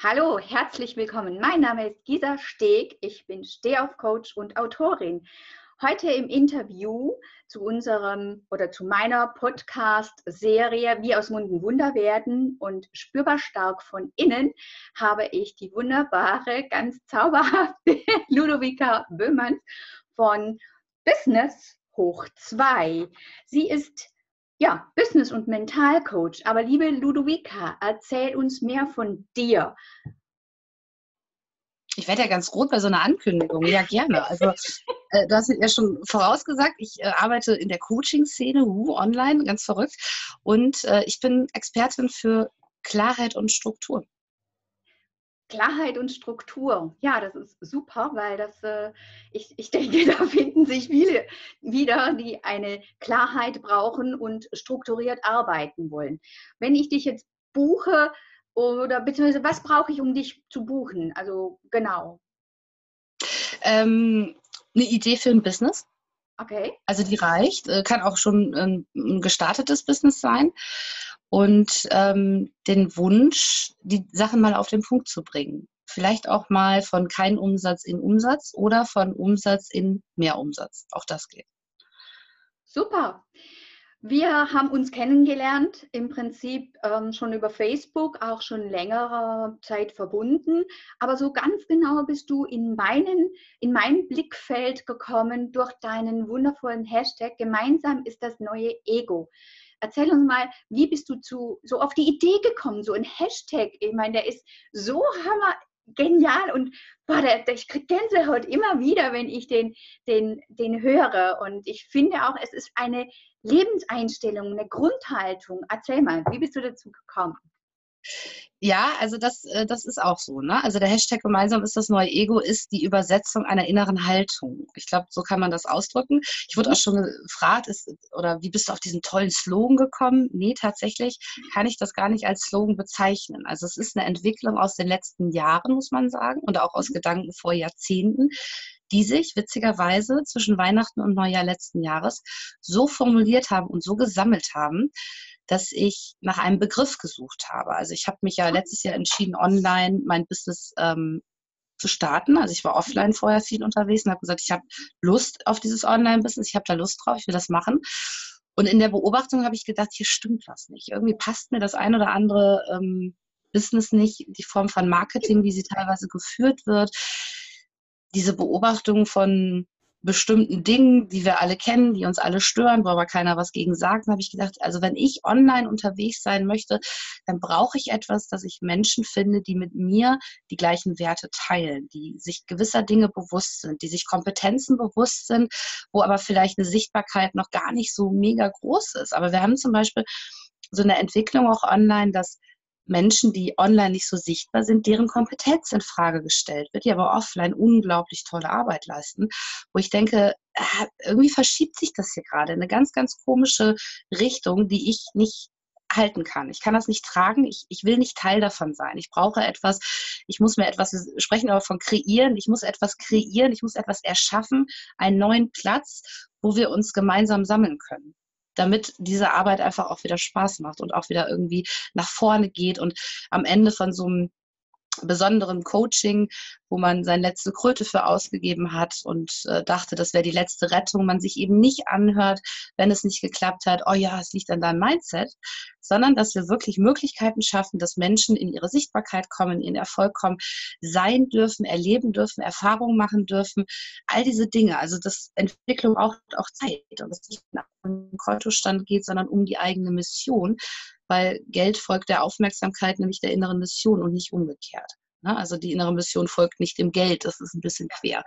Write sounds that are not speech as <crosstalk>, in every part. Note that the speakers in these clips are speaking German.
Hallo, herzlich willkommen. Mein Name ist Gisa Steg. Ich bin Stehaufcoach und Autorin. Heute im Interview zu unserem oder zu meiner Podcast-Serie Wie aus Munden Wunder werden und spürbar stark von innen habe ich die wunderbare, ganz zauberhafte <laughs> Ludovica Böhmanns von Business hoch 2. Sie ist ja, Business- und Mentalcoach. Aber liebe Ludovica, erzähl uns mehr von dir. Ich werde ja ganz rot bei so einer Ankündigung. Ja, gerne. Also, äh, du hast ja schon vorausgesagt, ich äh, arbeite in der Coaching-Szene, uh, online, ganz verrückt. Und äh, ich bin Expertin für Klarheit und Struktur. Klarheit und Struktur. Ja, das ist super, weil das, äh, ich, ich <laughs> denke, da finden sich viele wieder, die eine Klarheit brauchen und strukturiert arbeiten wollen. Wenn ich dich jetzt buche oder beziehungsweise was brauche ich, um dich zu buchen? Also genau. Ähm, eine Idee für ein Business. Okay. Also die reicht, äh, kann auch schon ein gestartetes Business sein und ähm, den Wunsch, die Sachen mal auf den Punkt zu bringen. Vielleicht auch mal von kein Umsatz in Umsatz oder von Umsatz in mehr Umsatz. Auch das geht. Super. Wir haben uns kennengelernt, im Prinzip ähm, schon über Facebook, auch schon längere Zeit verbunden. Aber so ganz genau bist du in, meinen, in mein Blickfeld gekommen durch deinen wundervollen Hashtag. Gemeinsam ist das neue Ego. Erzähl uns mal, wie bist du zu, so auf die Idee gekommen, so ein Hashtag? Ich meine, der ist so hammer genial und boah, der, der, ich kriege Gänsehaut immer wieder, wenn ich den, den, den höre. Und ich finde auch, es ist eine Lebenseinstellung, eine Grundhaltung. Erzähl mal, wie bist du dazu gekommen? Ja, also das, äh, das ist auch so. Ne? Also der Hashtag gemeinsam ist das neue Ego ist die Übersetzung einer inneren Haltung. Ich glaube, so kann man das ausdrücken. Ich wurde auch schon gefragt, ist, oder wie bist du auf diesen tollen Slogan gekommen? Nee, tatsächlich kann ich das gar nicht als Slogan bezeichnen. Also es ist eine Entwicklung aus den letzten Jahren, muss man sagen, und auch aus Gedanken vor Jahrzehnten die sich witzigerweise zwischen Weihnachten und Neujahr letzten Jahres so formuliert haben und so gesammelt haben, dass ich nach einem Begriff gesucht habe. Also ich habe mich ja letztes Jahr entschieden, online mein Business ähm, zu starten. Also ich war offline vorher viel unterwegs und habe gesagt, ich habe Lust auf dieses Online-Business, ich habe da Lust drauf, ich will das machen. Und in der Beobachtung habe ich gedacht, hier stimmt was nicht. Irgendwie passt mir das ein oder andere ähm, Business nicht, die Form von Marketing, wie sie teilweise geführt wird. Diese Beobachtung von bestimmten Dingen, die wir alle kennen, die uns alle stören, wo aber keiner was gegen sagt, habe ich gedacht, also wenn ich online unterwegs sein möchte, dann brauche ich etwas, dass ich Menschen finde, die mit mir die gleichen Werte teilen, die sich gewisser Dinge bewusst sind, die sich Kompetenzen bewusst sind, wo aber vielleicht eine Sichtbarkeit noch gar nicht so mega groß ist. Aber wir haben zum Beispiel so eine Entwicklung auch online, dass Menschen, die online nicht so sichtbar sind, deren Kompetenz in Frage gestellt wird, die aber offline unglaublich tolle Arbeit leisten, wo ich denke, äh, irgendwie verschiebt sich das hier gerade in eine ganz, ganz komische Richtung, die ich nicht halten kann. Ich kann das nicht tragen. Ich, ich will nicht Teil davon sein. Ich brauche etwas. Ich muss mir etwas, wir sprechen aber von kreieren. Ich muss etwas kreieren. Ich muss etwas erschaffen. Einen neuen Platz, wo wir uns gemeinsam sammeln können damit diese Arbeit einfach auch wieder Spaß macht und auch wieder irgendwie nach vorne geht und am Ende von so einem besonderen Coaching, wo man seine letzte Kröte für ausgegeben hat und äh, dachte, das wäre die letzte Rettung, man sich eben nicht anhört, wenn es nicht geklappt hat, oh ja, es liegt an deinem Mindset, sondern dass wir wirklich Möglichkeiten schaffen, dass Menschen in ihre Sichtbarkeit kommen, in Erfolg kommen, sein dürfen, erleben dürfen, Erfahrungen machen dürfen, all diese Dinge. Also das Entwicklung braucht auch Zeit und es nicht nach dem Kontostand geht, sondern um die eigene Mission weil Geld folgt der Aufmerksamkeit, nämlich der inneren Mission und nicht umgekehrt. Ne? Also die innere Mission folgt nicht dem Geld, das ist ein bisschen quer.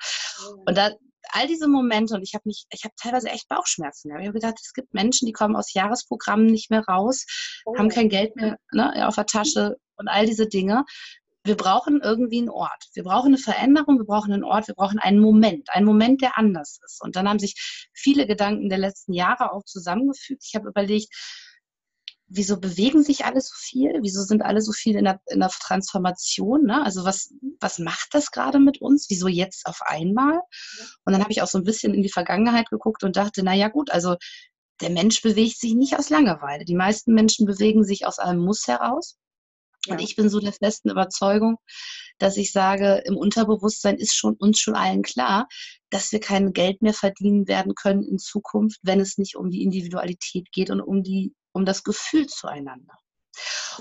Und da all diese Momente und ich habe mich, ich habe teilweise echt Bauchschmerzen. Ich habe gedacht, es gibt Menschen, die kommen aus Jahresprogrammen nicht mehr raus, oh. haben kein Geld mehr ne, auf der Tasche und all diese Dinge. Wir brauchen irgendwie einen Ort. Wir brauchen eine Veränderung, wir brauchen einen Ort, wir brauchen einen Moment, einen Moment, der anders ist. Und dann haben sich viele Gedanken der letzten Jahre auch zusammengefügt. Ich habe überlegt, wieso bewegen sich alle so viel? Wieso sind alle so viel in der, in der Transformation? Ne? Also was, was macht das gerade mit uns? Wieso jetzt auf einmal? Und dann habe ich auch so ein bisschen in die Vergangenheit geguckt und dachte, naja gut, also der Mensch bewegt sich nicht aus Langeweile. Die meisten Menschen bewegen sich aus einem Muss heraus. Ja. Und ich bin so der festen Überzeugung, dass ich sage, im Unterbewusstsein ist schon uns schon allen klar, dass wir kein Geld mehr verdienen werden können in Zukunft, wenn es nicht um die Individualität geht und um die, um das Gefühl zueinander.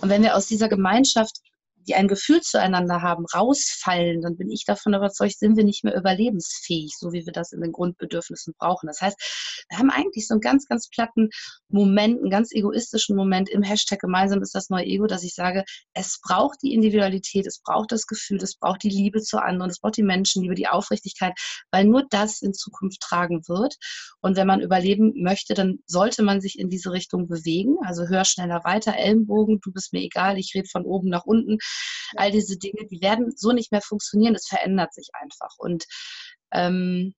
Und wenn wir aus dieser Gemeinschaft die ein Gefühl zueinander haben, rausfallen, dann bin ich davon überzeugt, sind wir nicht mehr überlebensfähig, so wie wir das in den Grundbedürfnissen brauchen. Das heißt, wir haben eigentlich so einen ganz, ganz platten Moment, einen ganz egoistischen Moment im Hashtag gemeinsam ist das neue Ego, dass ich sage, es braucht die Individualität, es braucht das Gefühl, es braucht die Liebe zu anderen, es braucht die Menschenliebe, die Aufrichtigkeit, weil nur das in Zukunft tragen wird. Und wenn man überleben möchte, dann sollte man sich in diese Richtung bewegen. Also höher, schneller, weiter, Ellenbogen, du bist mir egal, ich rede von oben nach unten. All diese Dinge, die werden so nicht mehr funktionieren. Es verändert sich einfach. Und ähm,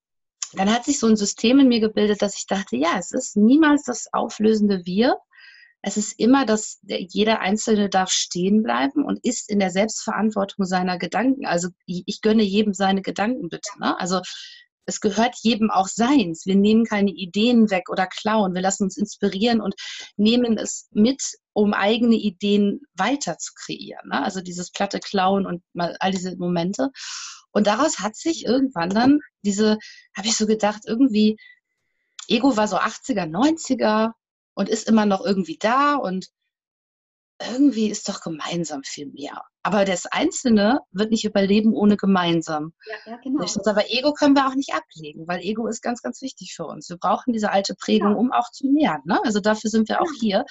dann hat sich so ein System in mir gebildet, dass ich dachte, ja, es ist niemals das auflösende Wir. Es ist immer, dass jeder Einzelne darf stehen bleiben und ist in der Selbstverantwortung seiner Gedanken. Also ich gönne jedem seine Gedanken bitte. Ne? Also es gehört jedem auch seins. Wir nehmen keine Ideen weg oder klauen. Wir lassen uns inspirieren und nehmen es mit, um eigene Ideen weiter zu kreieren. Ne? Also dieses platte Klauen und mal all diese Momente. Und daraus hat sich irgendwann dann diese, habe ich so gedacht, irgendwie, Ego war so 80er, 90er und ist immer noch irgendwie da und irgendwie ist doch gemeinsam viel mehr. Aber das Einzelne wird nicht überleben ohne gemeinsam. Ja, ja genau. Aber Ego können wir auch nicht ablegen, weil Ego ist ganz, ganz wichtig für uns. Wir brauchen diese alte Prägung, ja. um auch zu nähern. Ne? Also dafür sind wir auch hier.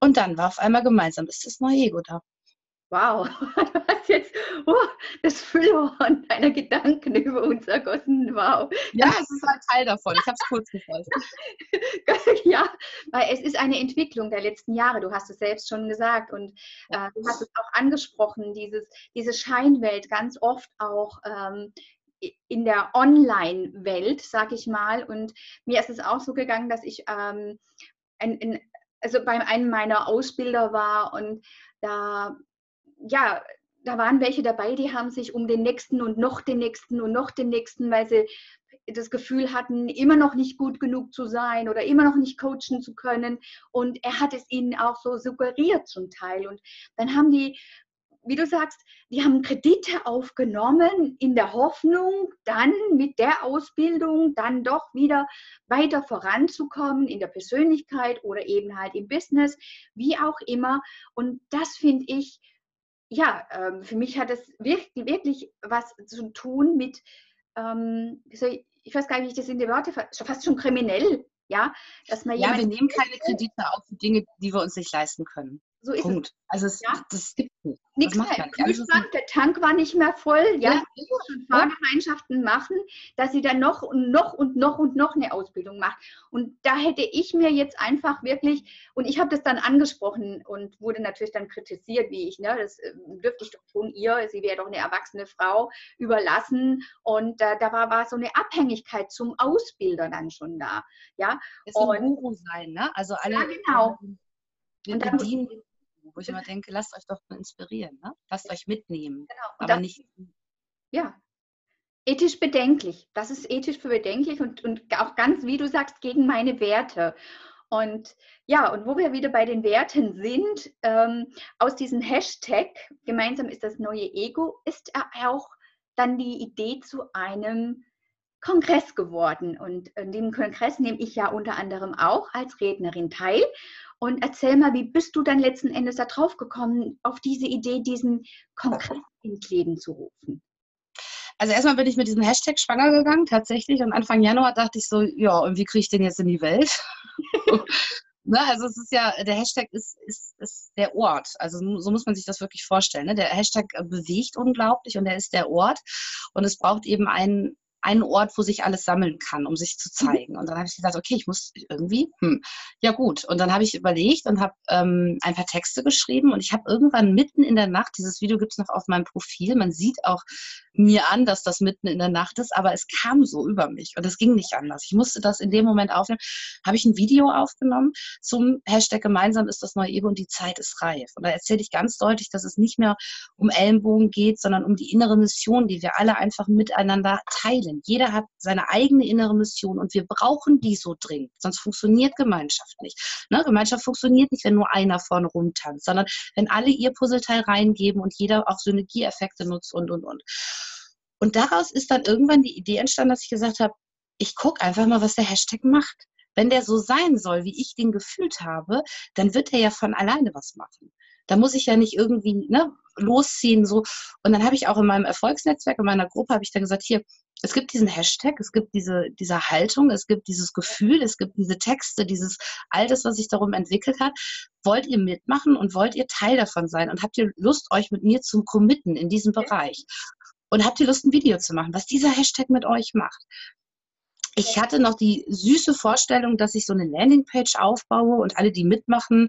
Und dann war auf einmal gemeinsam, ist das neue Ego da. Wow, <laughs> du <laughs> hast jetzt oh, das Füllhorn deiner Gedanken über uns ergossen. Wow. Ja, es ist ein Teil davon. Ich habe es kurz gefasst. <laughs> ja, weil es ist eine Entwicklung der letzten Jahre. Du hast es selbst schon gesagt und äh, du hast es auch angesprochen, dieses, diese Scheinwelt ganz oft auch ähm, in der Online-Welt, sag ich mal. Und mir ist es auch so gegangen, dass ich ähm, ein, ein, also bei einem meiner Ausbilder war und da ja, da waren welche dabei, die haben sich um den nächsten und noch den nächsten und noch den nächsten, weil sie das Gefühl hatten, immer noch nicht gut genug zu sein oder immer noch nicht coachen zu können. Und er hat es ihnen auch so suggeriert zum Teil. Und dann haben die, wie du sagst, die haben Kredite aufgenommen in der Hoffnung, dann mit der Ausbildung dann doch wieder weiter voranzukommen in der Persönlichkeit oder eben halt im Business, wie auch immer. Und das finde ich, ja, ähm, für mich hat es wirklich, wirklich was zu tun mit, ähm, ich weiß gar nicht, wie ich das in die Worte, fast schon kriminell, ja, dass man Ja, wir nehmen keine Kredite auf für Dinge, die wir uns nicht leisten können. So ist Punkt. es. Also es, ja. das gibt nicht. Nichts mehr. Kühlschrank, der Tank war nicht mehr voll. Ja, ja. schon Fahrgemeinschaften machen, dass sie dann noch und noch und noch und noch eine Ausbildung macht. Und da hätte ich mir jetzt einfach wirklich, und ich habe das dann angesprochen und wurde natürlich dann kritisiert, wie ich, ne, das äh, dürfte ich doch schon ihr, sie wäre doch eine erwachsene Frau, überlassen. Und äh, da war, war so eine Abhängigkeit zum Ausbilder dann schon da. Ja, es soll ein Guru sein, ne? Also alle. Ja, genau. Wir und dann, bedienen wo ich immer denke, lasst euch doch mal inspirieren, ne? lasst euch mitnehmen. Genau. aber das, nicht. Ja, ethisch bedenklich. Das ist ethisch für bedenklich und, und auch ganz, wie du sagst, gegen meine Werte. Und ja, und wo wir wieder bei den Werten sind, ähm, aus diesem Hashtag, gemeinsam ist das neue Ego, ist auch dann die Idee zu einem Kongress geworden. Und in dem Kongress nehme ich ja unter anderem auch als Rednerin teil. Und erzähl mal, wie bist du dann letzten Endes darauf gekommen, auf diese Idee, diesen Kongress ins Leben zu rufen? Also erstmal bin ich mit diesem Hashtag schwanger gegangen, tatsächlich. Und Anfang Januar dachte ich so, ja, und wie kriege ich den jetzt in die Welt? <laughs> ne, also es ist ja, der Hashtag ist, ist, ist der Ort. Also so muss man sich das wirklich vorstellen. Ne? Der Hashtag bewegt unglaublich und er ist der Ort. Und es braucht eben einen, einen Ort, wo sich alles sammeln kann, um sich zu mhm. zeigen. Und dann habe ich gedacht, okay, ich muss irgendwie, hm, ja gut. Und dann habe ich überlegt und habe ähm, ein paar Texte geschrieben und ich habe irgendwann mitten in der Nacht, dieses Video gibt es noch auf meinem Profil, man sieht auch mir an, dass das mitten in der Nacht ist, aber es kam so über mich und es ging nicht anders. Ich musste das in dem Moment aufnehmen. Habe ich ein Video aufgenommen zum Hashtag gemeinsam ist das neue Ego und die Zeit ist reif. Und da erzähle ich ganz deutlich, dass es nicht mehr um Ellenbogen geht, sondern um die innere Mission, die wir alle einfach miteinander teilen denn? Jeder hat seine eigene innere Mission und wir brauchen die so dringend, sonst funktioniert Gemeinschaft nicht. Ne? Gemeinschaft funktioniert nicht, wenn nur einer vorne rumtanzt, sondern wenn alle ihr Puzzleteil reingeben und jeder auch Synergieeffekte nutzt und, und, und. Und daraus ist dann irgendwann die Idee entstanden, dass ich gesagt habe, ich gucke einfach mal, was der Hashtag macht. Wenn der so sein soll, wie ich den gefühlt habe, dann wird er ja von alleine was machen. Da muss ich ja nicht irgendwie ne, losziehen. So. Und dann habe ich auch in meinem Erfolgsnetzwerk, in meiner Gruppe, habe ich dann gesagt, hier, es gibt diesen Hashtag, es gibt diese, diese Haltung, es gibt dieses Gefühl, es gibt diese Texte, dieses all das, was sich darum entwickelt hat. Wollt ihr mitmachen und wollt ihr Teil davon sein? Und habt ihr Lust, euch mit mir zu committen in diesem Bereich? Und habt ihr Lust, ein Video zu machen, was dieser Hashtag mit euch macht? Ich hatte noch die süße Vorstellung, dass ich so eine Landingpage aufbaue und alle, die mitmachen,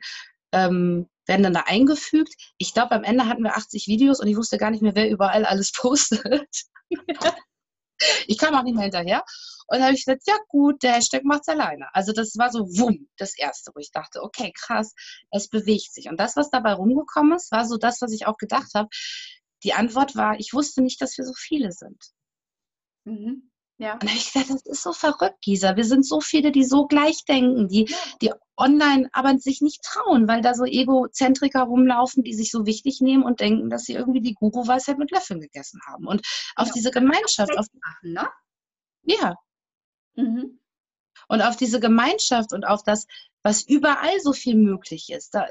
ähm, werden dann da eingefügt. Ich glaube, am Ende hatten wir 80 Videos und ich wusste gar nicht mehr, wer überall alles <laughs> postet. <laughs> ich kam auch nicht mehr hinterher. Und dann habe ich gesagt, ja gut, der Hashtag macht es alleine. Also das war so wumm, das Erste, wo ich dachte, okay, krass, es bewegt sich. Und das, was dabei rumgekommen ist, war so das, was ich auch gedacht habe. Die Antwort war, ich wusste nicht, dass wir so viele sind. Mhm. Ja. Und habe ich gesagt, das ist so verrückt, Gisa. Wir sind so viele, die so gleich denken, die, die online aber sich nicht trauen, weil da so Egozentriker rumlaufen, die sich so wichtig nehmen und denken, dass sie irgendwie die Guru-Weisheit mit Löffeln gegessen haben. Und auf ja. diese Gemeinschaft, auf, machen, ne? Ja. Mhm. Und auf diese Gemeinschaft und auf das, was überall so viel möglich ist, da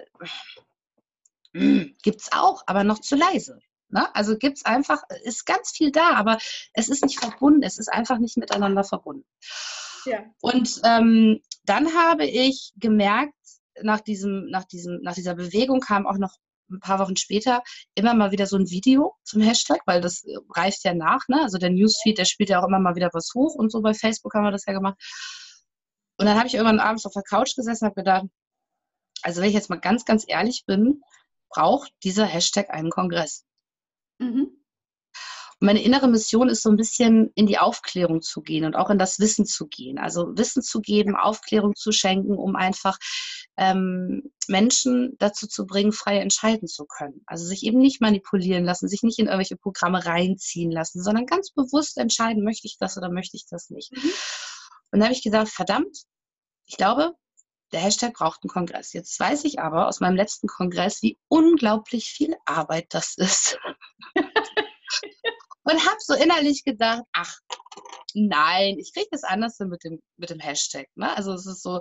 gibt es auch, aber noch zu leise. Ne? Also gibt es einfach, ist ganz viel da, aber es ist nicht verbunden, es ist einfach nicht miteinander verbunden. Ja. Und ähm, dann habe ich gemerkt, nach, diesem, nach, diesem, nach dieser Bewegung kam auch noch ein paar Wochen später immer mal wieder so ein Video zum Hashtag, weil das reift ja nach. Ne? Also der Newsfeed, der spielt ja auch immer mal wieder was hoch und so bei Facebook haben wir das ja gemacht. Und dann habe ich irgendwann abends auf der Couch gesessen und habe gedacht, also wenn ich jetzt mal ganz, ganz ehrlich bin, braucht dieser Hashtag einen Kongress. Mhm. Und meine innere Mission ist so ein bisschen in die Aufklärung zu gehen und auch in das Wissen zu gehen. Also Wissen zu geben, Aufklärung zu schenken, um einfach ähm, Menschen dazu zu bringen, frei entscheiden zu können. Also sich eben nicht manipulieren lassen, sich nicht in irgendwelche Programme reinziehen lassen, sondern ganz bewusst entscheiden, möchte ich das oder möchte ich das nicht. Mhm. Und da habe ich gesagt, verdammt, ich glaube, der Hashtag braucht einen Kongress. Jetzt weiß ich aber aus meinem letzten Kongress, wie unglaublich viel Arbeit das ist. <laughs> und habe so innerlich gedacht, ach, nein, ich kriege das anders mit dem, mit dem Hashtag. Ne? Also es ist so,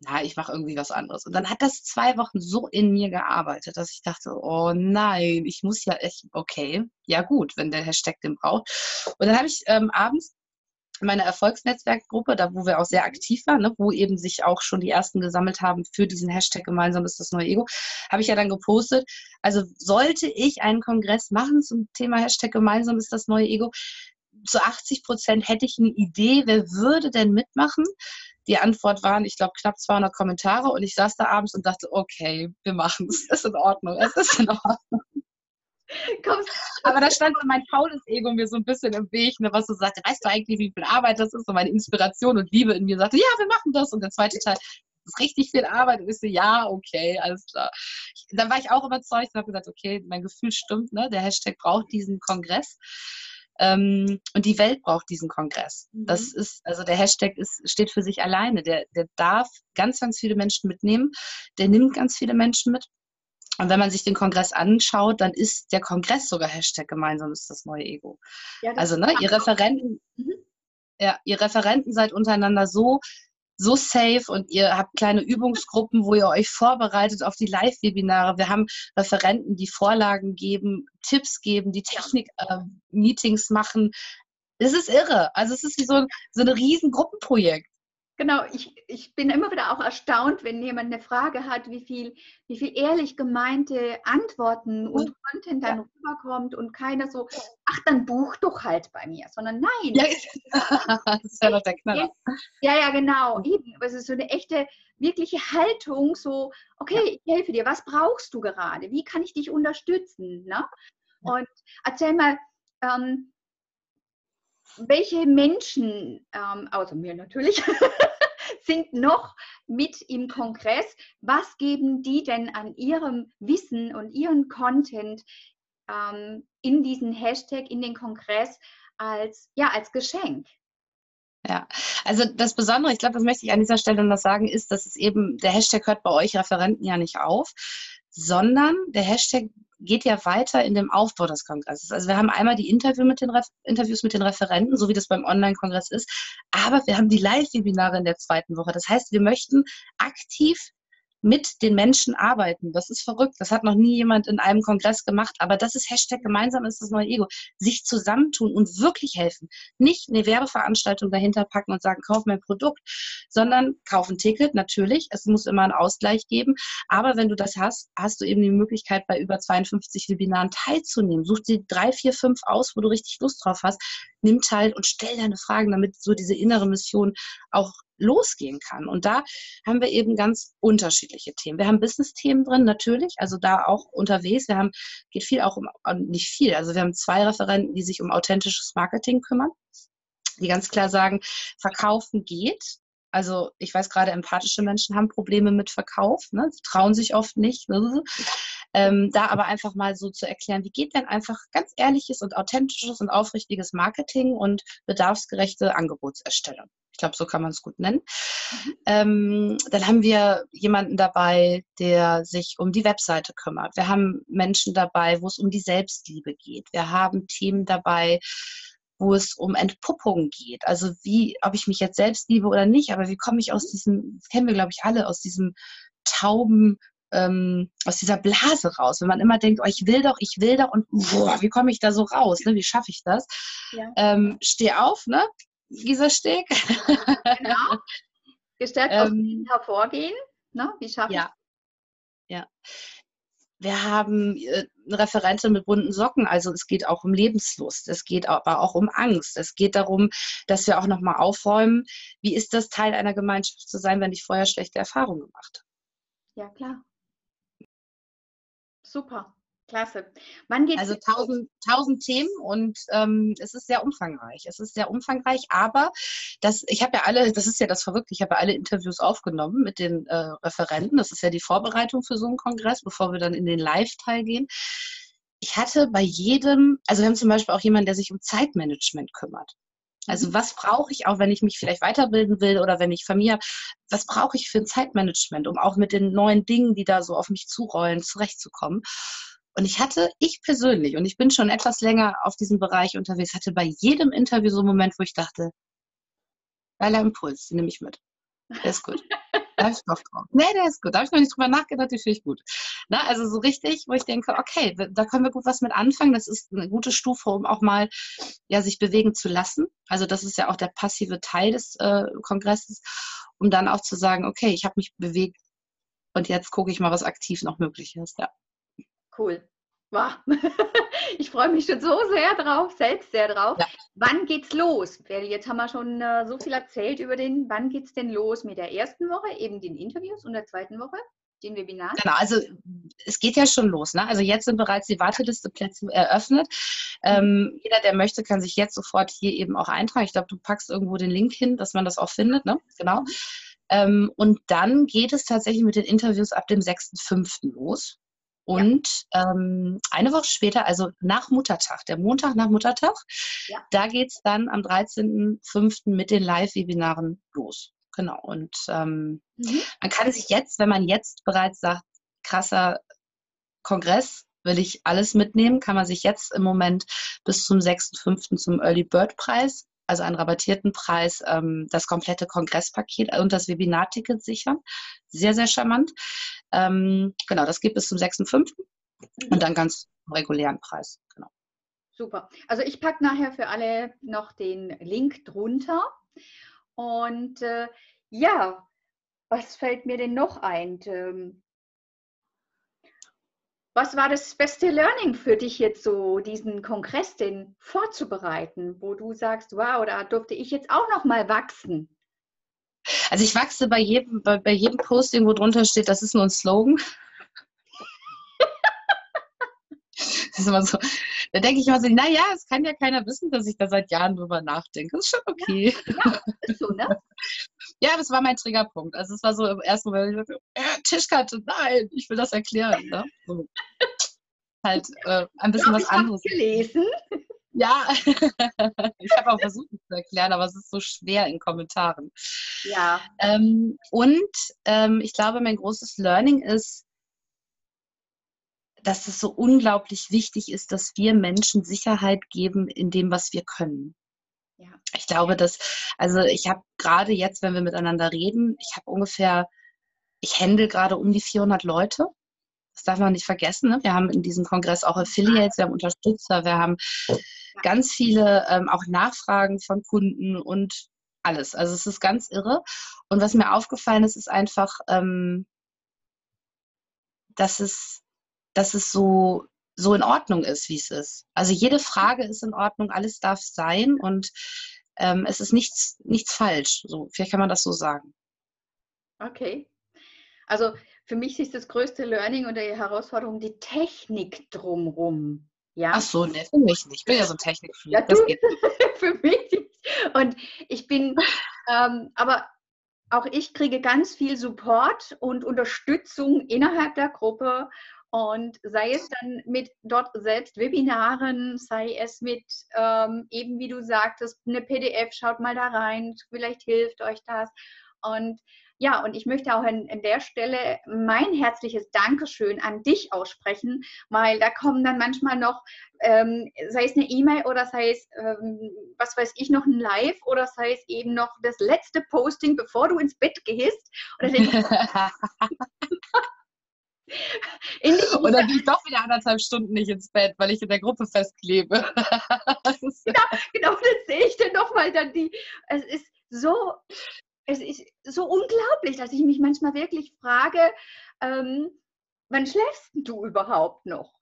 na, ich mache irgendwie was anderes. Und dann hat das zwei Wochen so in mir gearbeitet, dass ich dachte, oh nein, ich muss ja echt, okay, ja gut, wenn der Hashtag den braucht. Und dann habe ich ähm, abends meine Erfolgsnetzwerkgruppe, da wo wir auch sehr aktiv waren, ne, wo eben sich auch schon die ersten gesammelt haben für diesen Hashtag gemeinsam ist das neue Ego, habe ich ja dann gepostet. Also sollte ich einen Kongress machen zum Thema Hashtag gemeinsam ist das neue Ego, zu 80 Prozent hätte ich eine Idee, wer würde denn mitmachen? Die Antwort waren, ich glaube, knapp 200 Kommentare und ich saß da abends und dachte, okay, wir machen es, ist in Ordnung, es ist in Ordnung. <laughs> Kommst, aber da stand so mein faules Ego mir so ein bisschen im Weg, ne, was so sagte, weißt du eigentlich, wie viel Arbeit das ist? Und meine Inspiration und Liebe in mir sagte, ja, wir machen das. Und der zweite Teil, das ist richtig viel Arbeit. Und ich so, ja, okay, alles klar. dann war ich auch überzeugt und habe gesagt, okay, mein Gefühl stimmt, ne? der Hashtag braucht diesen Kongress. Ähm, und die Welt braucht diesen Kongress. Mhm. Das ist, also der Hashtag ist, steht für sich alleine. Der, der darf ganz, ganz viele Menschen mitnehmen. Der nimmt ganz viele Menschen mit. Und wenn man sich den Kongress anschaut, dann ist der Kongress sogar Hashtag gemeinsam ist das neue Ego. Ja, das also, ne, ihr Referenten, mhm. ja, ihr Referenten seid untereinander so, so safe und ihr habt kleine Übungsgruppen, wo ihr euch vorbereitet auf die Live-Webinare. Wir haben Referenten, die Vorlagen geben, Tipps geben, die Technik-Meetings äh, machen. Das ist irre. Also es ist wie so, so ein riesen Gruppenprojekt. Genau, ich, ich bin immer wieder auch erstaunt, wenn jemand eine Frage hat, wie viel, wie viel ehrlich gemeinte Antworten und mhm. Content dann ja. rüberkommt und keiner so, ach, dann buch doch halt bei mir, sondern nein. Ja, das <laughs> ist ja noch der Knaller. Ja, ja, genau, eben. Es ist so eine echte, wirkliche Haltung, so, okay, ja. ich helfe dir, was brauchst du gerade? Wie kann ich dich unterstützen? Ne? Und erzähl mal, ähm, welche Menschen, ähm, außer mir natürlich, <laughs> sind noch mit im Kongress? Was geben die denn an ihrem Wissen und ihren Content ähm, in diesen Hashtag, in den Kongress als, ja, als Geschenk. Ja, also das Besondere, ich glaube, das möchte ich an dieser Stelle noch sagen, ist, dass es eben, der Hashtag hört bei euch Referenten ja nicht auf, sondern der Hashtag geht ja weiter in dem Aufbau des Kongresses. Also wir haben einmal die Interview mit den Interviews mit den Referenten, so wie das beim Online-Kongress ist, aber wir haben die Live-Webinare in der zweiten Woche. Das heißt, wir möchten aktiv mit den Menschen arbeiten. Das ist verrückt. Das hat noch nie jemand in einem Kongress gemacht. Aber das ist Hashtag gemeinsam ist das neue Ego. Sich zusammentun und wirklich helfen. Nicht eine Werbeveranstaltung dahinter packen und sagen, kauf mein Produkt, sondern kauf ein Ticket, natürlich. Es muss immer einen Ausgleich geben. Aber wenn du das hast, hast du eben die Möglichkeit, bei über 52 Webinaren teilzunehmen. Such dir drei, vier, fünf aus, wo du richtig Lust drauf hast. Nimm teil und stell deine Fragen, damit so diese innere Mission auch losgehen kann. Und da haben wir eben ganz unterschiedliche Themen. Wir haben Business-Themen drin, natürlich, also da auch unterwegs. Wir haben, geht viel auch um, nicht viel, also wir haben zwei Referenten, die sich um authentisches Marketing kümmern, die ganz klar sagen, verkaufen geht. Also ich weiß gerade, empathische Menschen haben Probleme mit Verkauf, ne? trauen sich oft nicht. Ne? <laughs> Ähm, da aber einfach mal so zu erklären, wie geht denn einfach ganz ehrliches und authentisches und aufrichtiges Marketing und bedarfsgerechte Angebotserstellung. Ich glaube, so kann man es gut nennen. Mhm. Ähm, dann haben wir jemanden dabei, der sich um die Webseite kümmert. Wir haben Menschen dabei, wo es um die Selbstliebe geht. Wir haben Themen dabei, wo es um Entpuppung geht. Also wie, ob ich mich jetzt selbst liebe oder nicht, aber wie komme ich aus diesem, das kennen wir, glaube ich, alle, aus diesem tauben, ähm, aus dieser Blase raus. Wenn man immer denkt, oh, ich will doch, ich will doch und boah, wie komme ich da so raus? Ne? Wie schaffe ich das? Ja. Ähm, steh auf, ne? Gisa Steg. genau. Gestärkt aus ähm, hervorgehen. Ne? Wie schaffe ja. ich Ja. Wir haben äh, eine Referentin mit bunten Socken, also es geht auch um Lebenslust, es geht aber auch um Angst. Es geht darum, dass wir auch nochmal aufräumen, wie ist das Teil einer Gemeinschaft zu sein, wenn ich vorher schlechte Erfahrungen gemacht habe. Ja, klar. Super. Klasse. Wann geht's also tausend, tausend Themen und ähm, es ist sehr umfangreich. Es ist sehr umfangreich, aber das, ich habe ja alle, <laughs> das ist ja das Verrückte, ich habe ja alle Interviews aufgenommen mit den äh, Referenten. Das ist ja die Vorbereitung für so einen Kongress, bevor wir dann in den Live-Teil gehen. Ich hatte bei jedem, also wir haben zum Beispiel auch jemanden, der sich um Zeitmanagement kümmert. Also mhm. was brauche ich auch, wenn ich mich vielleicht weiterbilden will oder wenn ich Familie habe, was brauche ich für ein Zeitmanagement, um auch mit den neuen Dingen, die da so auf mich zurollen, zurechtzukommen? Und ich hatte, ich persönlich, und ich bin schon etwas länger auf diesem Bereich unterwegs, hatte bei jedem Interview so einen Moment, wo ich dachte, geiler Impuls, den nehme ich mit. Der ist gut. <laughs> Da habe ich Bock drauf. Nee, der ist gut. Da habe ich noch nicht drüber nachgedacht, den finde ich gut. Na, also so richtig, wo ich denke, okay, da können wir gut was mit anfangen. Das ist eine gute Stufe, um auch mal ja, sich bewegen zu lassen. Also das ist ja auch der passive Teil des äh, Kongresses, um dann auch zu sagen, okay, ich habe mich bewegt und jetzt gucke ich mal, was aktiv noch möglich ist. Ja. Cool. Wow. <laughs> Ich freue mich schon so sehr drauf, selbst sehr drauf. Ja. Wann geht's los? Jetzt haben wir schon äh, so viel erzählt über den, wann geht's denn los mit der ersten Woche, eben den Interviews und der zweiten Woche? Den Webinaren? Genau, also es geht ja schon los. Ne? Also jetzt sind bereits die Warteliste Plätze eröffnet. Ähm, jeder, der möchte, kann sich jetzt sofort hier eben auch eintragen. Ich glaube, du packst irgendwo den Link hin, dass man das auch findet. Ne? Genau. Ähm, und dann geht es tatsächlich mit den Interviews ab dem 6.5. los. Und ja. ähm, eine Woche später, also nach Muttertag, der Montag nach Muttertag, ja. da geht es dann am 13.05. mit den Live-Webinaren los. Genau. Und ähm, mhm. man kann sich jetzt, wenn man jetzt bereits sagt, krasser Kongress, will ich alles mitnehmen, kann man sich jetzt im Moment bis zum 6.05. zum Early Bird Preis also einen rabattierten Preis, ähm, das komplette Kongresspaket und das Webinarticket sichern. Sehr, sehr charmant. Ähm, genau, das gibt es zum 6.5. und dann ganz regulären Preis. Genau. Super. Also ich packe nachher für alle noch den Link drunter. Und äh, ja, was fällt mir denn noch ein? Was war das beste Learning für dich jetzt so, diesen Kongress denn vorzubereiten, wo du sagst, wow, da durfte ich jetzt auch noch mal wachsen? Also ich wachse bei jedem, bei, bei jedem Posting, wo drunter steht, das ist nur ein Slogan. das ist immer so. Da denke ich immer so, naja, es kann ja keiner wissen, dass ich da seit Jahren drüber nachdenke. Das ist schon okay. Ja, ja ist so, ne? Ja, das war mein Triggerpunkt. Also es war so im ersten Moment, ich dachte, äh, Tischkarte, nein, ich will das erklären. Ne? So. halt äh, ein bisschen was anderes. gelesen. Ja, <laughs> ich habe auch versucht, es zu erklären, aber es ist so schwer in Kommentaren. Ja. Ähm, und ähm, ich glaube, mein großes Learning ist, dass es so unglaublich wichtig ist, dass wir Menschen Sicherheit geben in dem, was wir können. Ja. Ich glaube, dass, also ich habe gerade jetzt, wenn wir miteinander reden, ich habe ungefähr, ich handle gerade um die 400 Leute. Das darf man nicht vergessen. Ne? Wir haben in diesem Kongress auch Affiliates, wir haben Unterstützer, wir haben ganz viele ähm, auch Nachfragen von Kunden und alles. Also es ist ganz irre. Und was mir aufgefallen ist, ist einfach, ähm, dass es, dass es so, so in Ordnung ist, wie es ist. Also jede Frage ist in Ordnung, alles darf sein und ähm, es ist nichts, nichts falsch. So, vielleicht kann man das so sagen. Okay. Also für mich ist das größte Learning und die Herausforderung die Technik drumherum. Ja. Ach so, ne, für mich nicht. Ich bin ja so ein Technik. Ja, geht. <laughs> für mich nicht. Und ich bin, ähm, aber auch ich kriege ganz viel Support und Unterstützung innerhalb der Gruppe und sei es dann mit dort selbst Webinaren, sei es mit ähm, eben wie du sagtest, eine PDF, schaut mal da rein, vielleicht hilft euch das. Und ja, und ich möchte auch an, an, der Stelle mein herzliches Dankeschön an dich aussprechen, weil da kommen dann manchmal noch, ähm, sei es eine E-Mail oder sei es, ähm, was weiß ich, noch ein Live oder sei es eben noch das letzte Posting, bevor du ins Bett gehst. Oder <laughs> <laughs> Und dann gehe ich doch wieder anderthalb Stunden nicht ins Bett, weil ich in der Gruppe festklebe. <laughs> genau, genau, das sehe ich dann nochmal dann die. Es ist so es ist so unglaublich, dass ich mich manchmal wirklich frage, ähm, wann schläfst du überhaupt noch?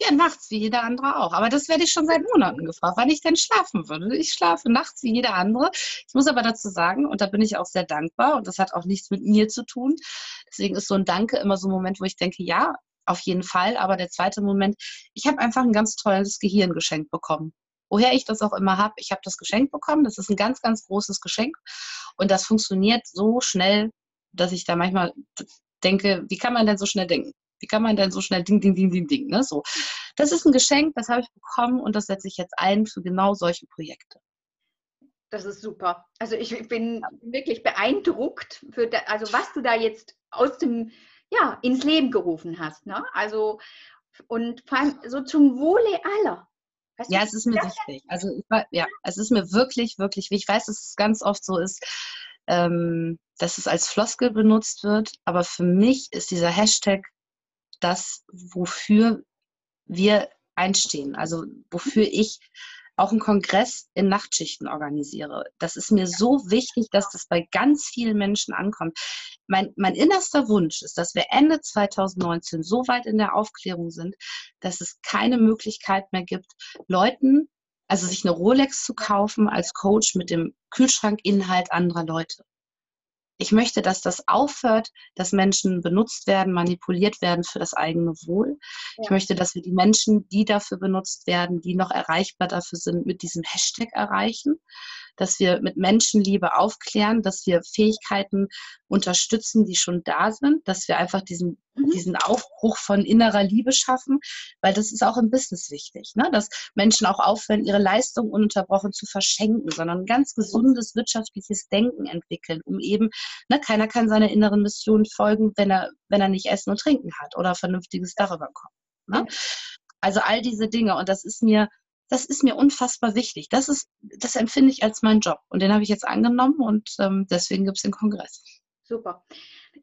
Ja, nachts wie jeder andere auch. Aber das werde ich schon seit Monaten gefragt, wann ich denn schlafen würde. Ich schlafe nachts wie jeder andere. Ich muss aber dazu sagen, und da bin ich auch sehr dankbar, und das hat auch nichts mit mir zu tun. Deswegen ist so ein Danke immer so ein Moment, wo ich denke, ja, auf jeden Fall. Aber der zweite Moment, ich habe einfach ein ganz tolles Gehirn geschenkt bekommen woher ich das auch immer habe. Ich habe das Geschenk bekommen. Das ist ein ganz, ganz großes Geschenk. Und das funktioniert so schnell, dass ich da manchmal denke, wie kann man denn so schnell denken? Wie kann man denn so schnell ding, ding, ding, ding, ding? Ne? So. Das ist ein Geschenk, das habe ich bekommen und das setze ich jetzt ein für genau solche Projekte. Das ist super. Also ich bin wirklich beeindruckt, für da, also was du da jetzt aus dem, ja, ins Leben gerufen hast. Ne? Also und vor allem so zum Wohle aller. Weißt ja, es ist mir wichtig. Also ja, es ist mir wirklich, wirklich wichtig. Ich weiß, dass es ganz oft so ist, ähm, dass es als Floskel benutzt wird, aber für mich ist dieser Hashtag das, wofür wir einstehen, also wofür ich auch einen Kongress in Nachtschichten organisiere. Das ist mir so wichtig, dass das bei ganz vielen Menschen ankommt. Mein, mein innerster Wunsch ist, dass wir Ende 2019 so weit in der Aufklärung sind, dass es keine Möglichkeit mehr gibt, Leuten, also sich eine Rolex zu kaufen als Coach mit dem Kühlschrankinhalt anderer Leute. Ich möchte, dass das aufhört, dass Menschen benutzt werden, manipuliert werden für das eigene Wohl. Ja. Ich möchte, dass wir die Menschen, die dafür benutzt werden, die noch erreichbar dafür sind, mit diesem Hashtag erreichen dass wir mit Menschenliebe aufklären, dass wir Fähigkeiten unterstützen, die schon da sind, dass wir einfach diesen, mhm. diesen Aufbruch von innerer Liebe schaffen, weil das ist auch im Business wichtig, ne? dass Menschen auch aufhören, ihre Leistung ununterbrochen zu verschenken, sondern ein ganz gesundes wirtschaftliches Denken entwickeln, um eben, ne, keiner kann seiner inneren Mission folgen, wenn er, wenn er nicht Essen und Trinken hat oder vernünftiges darüber kommt. Ne? Also all diese Dinge. Und das ist mir das ist mir unfassbar wichtig. Das ist, das empfinde ich als meinen Job. Und den habe ich jetzt angenommen und ähm, deswegen gibt es den Kongress. Super.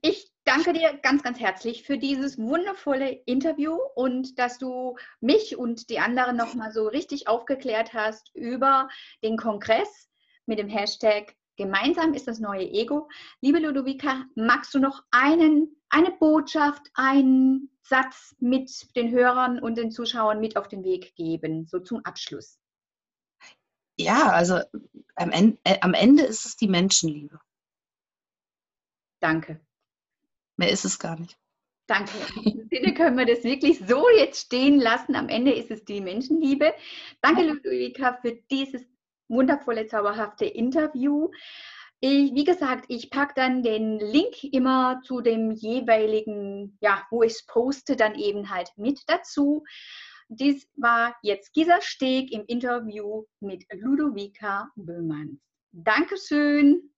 Ich danke dir ganz, ganz herzlich für dieses wundervolle Interview und dass du mich und die anderen nochmal so richtig aufgeklärt hast über den Kongress mit dem Hashtag Gemeinsam ist das neue Ego. Liebe Ludovica, magst du noch einen, eine Botschaft, einen Satz mit den Hörern und den Zuschauern mit auf den Weg geben, so zum Abschluss? Ja, also am Ende, äh, am Ende ist es die Menschenliebe. Danke. Mehr ist es gar nicht. Danke. In Sinne können wir das wirklich so jetzt stehen lassen. Am Ende ist es die Menschenliebe. Danke, Ludwika, für dieses wundervolle, zauberhafte Interview. Ich, wie gesagt, ich packe dann den Link immer zu dem jeweiligen, ja, wo ich es poste, dann eben halt mit dazu. dies war jetzt Gisa Steg im Interview mit Ludovica Böhmann. Dankeschön.